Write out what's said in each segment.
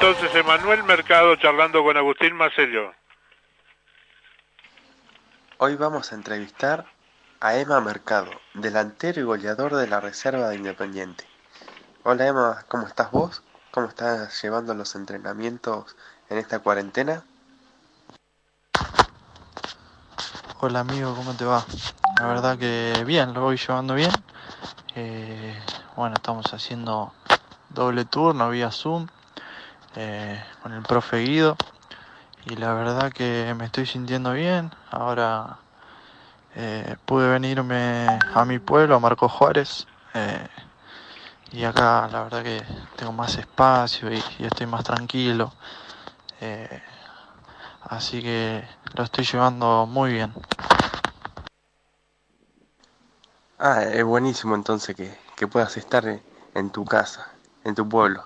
Entonces, Emanuel Mercado charlando con Agustín Macello. Hoy vamos a entrevistar a Emma Mercado, delantero y goleador de la Reserva de Independiente. Hola Emma, ¿cómo estás vos? ¿Cómo estás llevando los entrenamientos en esta cuarentena? Hola amigo, ¿cómo te va? La verdad que bien, lo voy llevando bien. Eh, bueno, estamos haciendo doble turno vía Zoom eh, con el profe Guido y la verdad que me estoy sintiendo bien. Ahora eh, pude venirme a mi pueblo, a Marco Juárez, eh, y acá la verdad que tengo más espacio y, estoy más tranquilo. Eh, así que lo estoy llevando muy bien. Ah, es buenísimo entonces que, que puedas estar en tu casa, en tu pueblo.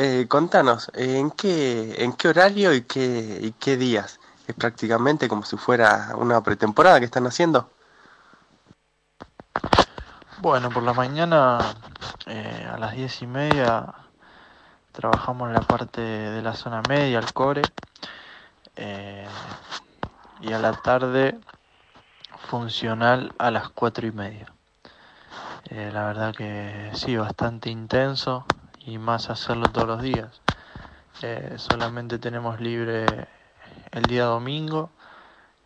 Eh, contanos, ¿en qué, ¿en qué horario y qué, y qué días? ¿Es prácticamente como si fuera una pretemporada que están haciendo? Bueno, por la mañana eh, a las diez y media trabajamos la parte de la zona media, el core, eh, y a la tarde funcional a las cuatro y media. la verdad que sí, bastante intenso, y más hacerlo todos los días. Eh, solamente tenemos libre el día domingo,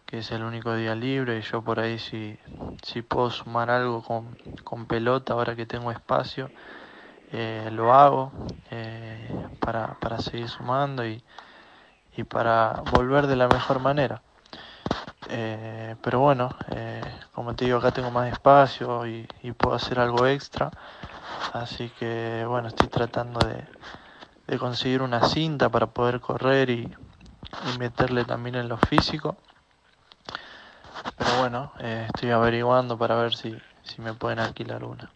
que es el único día libre, y yo por ahí si, si puedo sumar algo con, con pelota ahora que tengo espacio, eh, lo hago eh, para, para, seguir sumando y, y, para volver de la mejor manera. Pero bueno, como te digo, acá tengo más espacio y, puedo hacer algo extra. Así que bueno, estoy tratando de, conseguir una cinta para poder correr y, meterle también en lo físico. Pero bueno, eh, estoy averiguando para ver si, si me pueden alquilar una.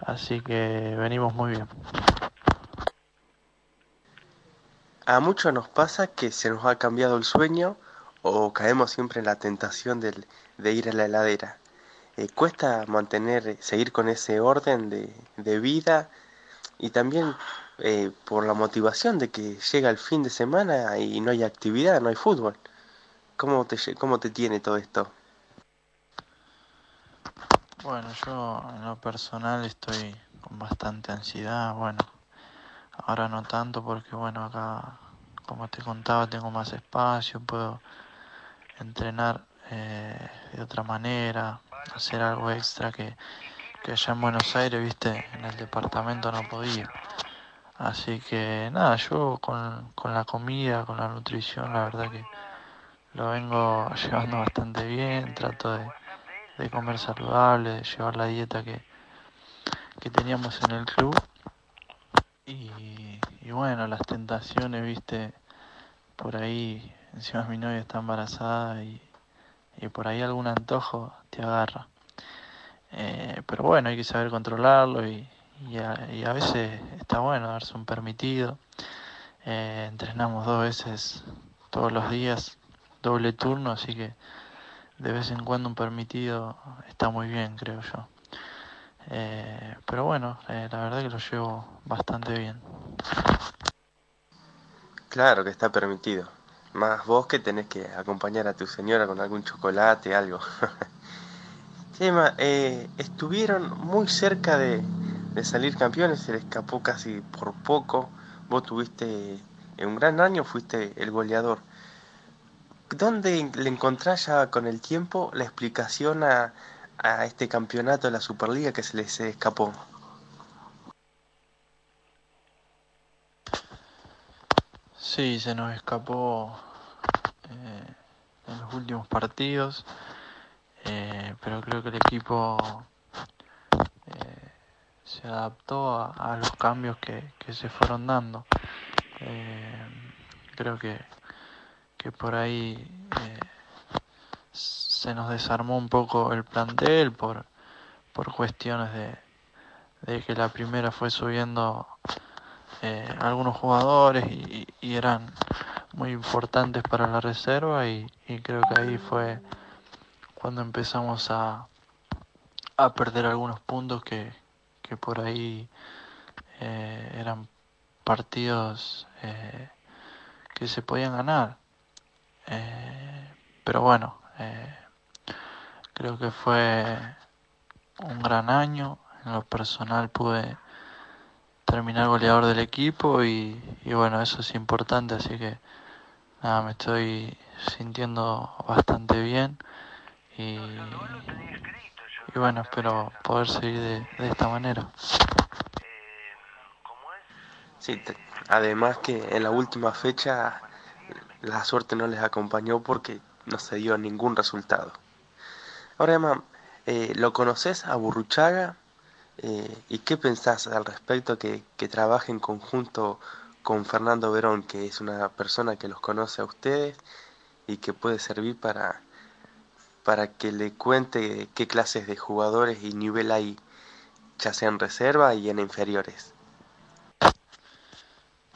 Así que venimos muy bien. A muchos nos pasa que se nos ha cambiado el sueño o caemos siempre en la tentación de ir a la heladera. Eh, cuesta mantener, eh, seguir con ese orden de, de vida y también eh, por la motivación de que llega el fin de semana y no hay actividad, no hay fútbol. ¿Cómo te, cómo te tiene todo esto? Bueno, yo en lo personal estoy con bastante ansiedad, bueno, ahora no tanto porque bueno, acá como te contaba tengo más espacio, puedo entrenar eh, de otra manera, hacer algo extra que, que allá en Buenos Aires, viste, en el departamento no podía. Así que nada, yo con, con la comida, con la nutrición, la verdad que lo vengo llevando bastante bien, trato de, de comer saludable, de llevar la dieta que, que teníamos en el club. Y, y bueno, las tentaciones, viste, por ahí, encima mi novia está embarazada y, y por ahí algún antojo te agarra. Eh, pero bueno, hay que saber controlarlo y, y, a, veces está bueno darse un permitido. Eh, entrenamos dos veces todos los días, doble turno, así que de vez en cuando un permitido está muy bien, creo yo. Eh, pero bueno, la verdad que lo llevo bastante bien. Claro que está permitido. Más vos que tenés que acompañar a tu señora con algún chocolate, algo. Emma, eh, estuvieron muy cerca de, salir campeones, se le escapó casi por poco. Vos tuviste en un gran año, fuiste el goleador. ¿Dónde le encontrás ya con el tiempo la explicación a, a este campeonato de la Superliga que se les escapó? Sí, se nos escapó eh, en los últimos partidos, eh, pero creo que el equipo eh, se adaptó a, los cambios que, se fueron dando. creo que, que por ahí se nos desarmó un poco el plantel por, por cuestiones de, de que la primera fue subiendo eh, algunos jugadores y, eran muy importantes para la reserva y, creo que ahí fue cuando empezamos a, a perder algunos puntos que, que por ahí eh, eran partidos eh, que se podían ganar. pero bueno, creo que fue un gran año. En lo personal pude terminar goleador del equipo y, bueno, eso es importante, así que nada, me estoy sintiendo bastante bien y, bueno, espero poder seguir de, esta manera. Además que en la última fecha la suerte no les acompañó porque no se dio ningún resultado. Ahora, Emma, eh, ¿lo conoces a Burruchaga? Eh, ¿Y qué pensás al respecto que, que trabaje en conjunto con Fernando Verón, que es una persona que los conoce a ustedes y que puede servir para, para que le cuente qué clases de jugadores y nivel hay, ya sea en reserva y en inferiores.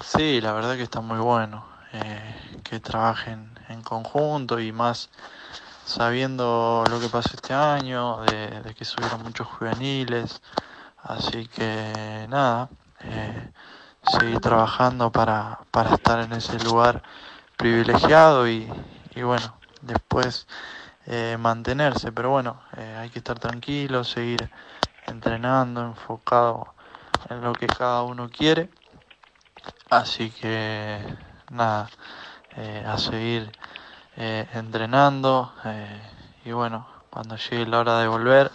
Sí, la verdad que está muy bueno eh, que trabajen en conjunto y más sabiendo lo que pasó este año, de, que subieron muchos juveniles, así que nada, eh, seguir trabajando para, para estar en ese lugar privilegiado y, y bueno, después eh, mantenerse, pero bueno, eh, hay que estar tranquilo, seguir entrenando, enfocado en lo que cada uno quiere, así que nada, eh, a seguir entrenando y bueno, cuando llegue la hora de volver,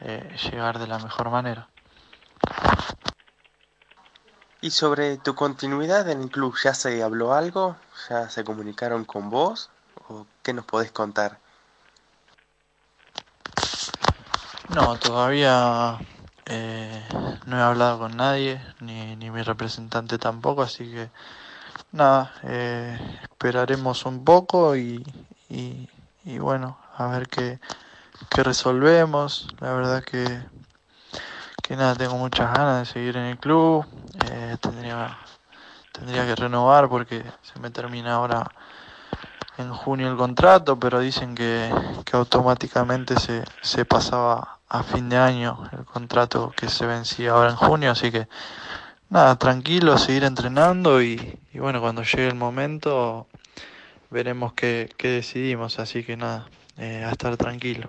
llegar de la mejor manera. ¿Y sobre tu continuidad en el club ya se habló algo? ¿Ya se comunicaron con vos? ¿O qué nos podés contar? No, todavía eh, no he hablado con nadie, ni, ni mi representante tampoco, así que nada, eh, esperaremos un poco y, y, y, bueno, a ver qué, qué resolvemos. La verdad que que nada, tengo muchas ganas de seguir en el club. Eh, tendría, tendría que renovar porque se me termina ahora en junio el contrato, pero dicen que, que automáticamente se, se pasaba a fin de año el contrato que se vencía ahora en junio, así que nada, tranquilo, seguir entrenando y, y bueno, cuando llegue el momento veremos qué, qué decidimos, así que nada, eh, a estar tranquilo.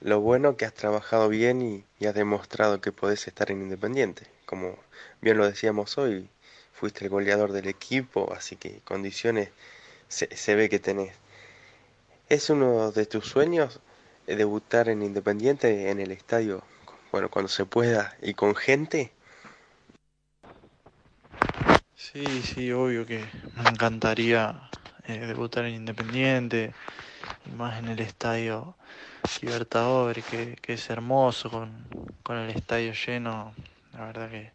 Lo bueno que has trabajado bien y, y has demostrado que podés estar en Independiente. Como bien lo decíamos hoy, fuiste el goleador del equipo, así que condiciones se, se ve que tenés. ¿Es uno de tus sueños eh, debutar en Independiente en el estadio, bueno, cuando se pueda y con gente? Sí, sí, obvio que me encantaría eh, debutar en Independiente, y más en el estadio Libertadores, que, es hermoso, con, con el estadio lleno, la verdad que,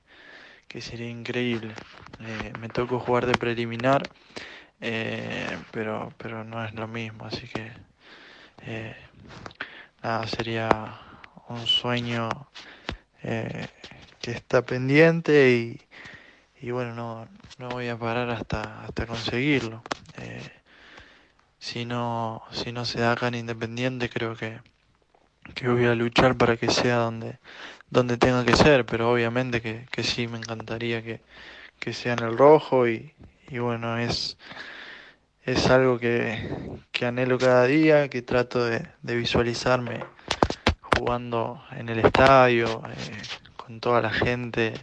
que sería increíble. Eh, me tocó jugar de preliminar, eh, pero, pero no es lo mismo, así que eh, nada, sería un sueño eh, que está pendiente y, y bueno, no, no voy a parar hasta, hasta conseguirlo. Si no, si no se da acá en Independiente, creo que, que voy a luchar para que sea donde, donde tenga que ser, pero obviamente que, que sí me encantaría que, que sea en el rojo y, y bueno, es, es algo que, que anhelo cada día, que trato de, de visualizarme jugando en el estadio, eh, con toda la gente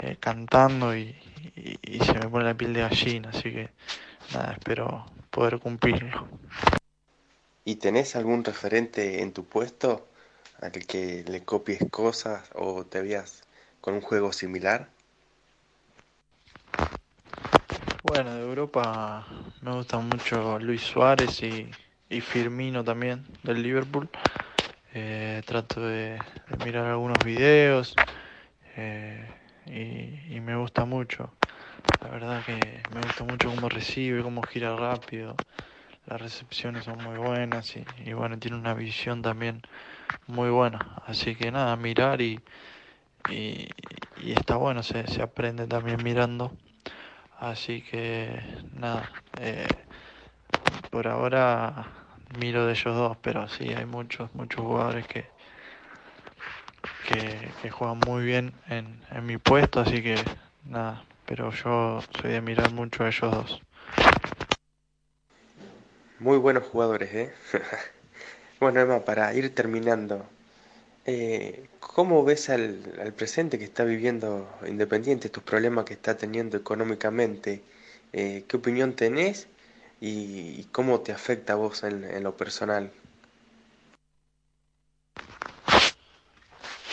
eh, cantando y, y, y se me pone la piel de gallina, así que nada, espero poder cumplirlo. ¿Y tenés algún referente en tu puesto al que le copies cosas o te veas con un juego similar? Bueno, de Europa me gusta mucho Luis Suárez y, y Firmino también del Liverpool. Eh, trato de, de, mirar algunos videos eh, y, y, me gusta mucho. La verdad que me gusta mucho cómo recibe, cómo gira rápido. Las recepciones son muy buenas y, bueno, tiene una visión también muy buena. Así que nada, mirar y, y, y está bueno, se, se aprende también mirando. Así que nada, eh, por ahora miro de ellos dos, pero sí hay muchos, muchos jugadores que, que, que juegan muy bien en, en mi puesto, así que nada, pero yo soy de mirar mucho a ellos dos. Muy buenos jugadores, ¿eh? bueno, Emma, para ir terminando, eh, ¿cómo ves al, al, presente que está viviendo Independiente, tus problemas que está teniendo económicamente? Eh, ¿Qué opinión tenés y, cómo te afecta a vos en, en lo personal?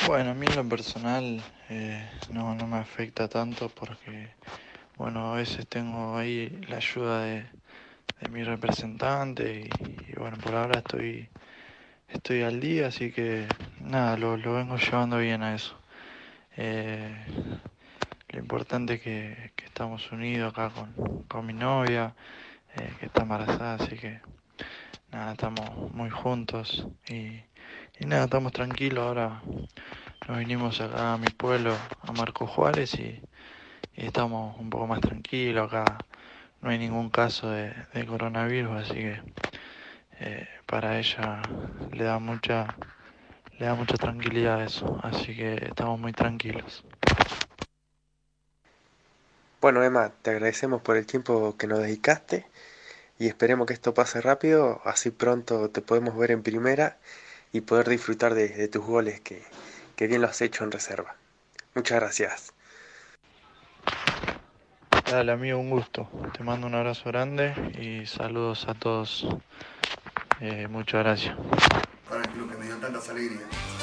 Bueno, a mí en lo personal eh, no, no me afecta tanto porque, bueno, a veces tengo ahí la ayuda de, de mi representante y, bueno, por ahora estoy, estoy al día, así que nada, lo, lo vengo llevando bien a eso. Eh, lo importante es que, que, estamos unidos acá con, con mi novia, eh, que está embarazada, así que nada, estamos muy juntos y, y nada, estamos tranquilos ahora nos vinimos acá a mi pueblo, a Marco Juárez, y, estamos un poco más tranquilos acá. No hay ningún caso de, coronavirus, así que eh, para ella le da mucha le da mucha tranquilidad eso, así que estamos muy tranquilos. Bueno, Emma, te agradecemos por el tiempo que nos dedicaste y esperemos que esto pase rápido, así pronto te podemos ver en primera y poder disfrutar de tus goles que, que bien lo has hecho en reserva. Muchas gracias. Dale amigo, un gusto. Te mando un abrazo grande y saludos a todos. Eh, muchas gracias. Para el club que me dio tantas alegrías.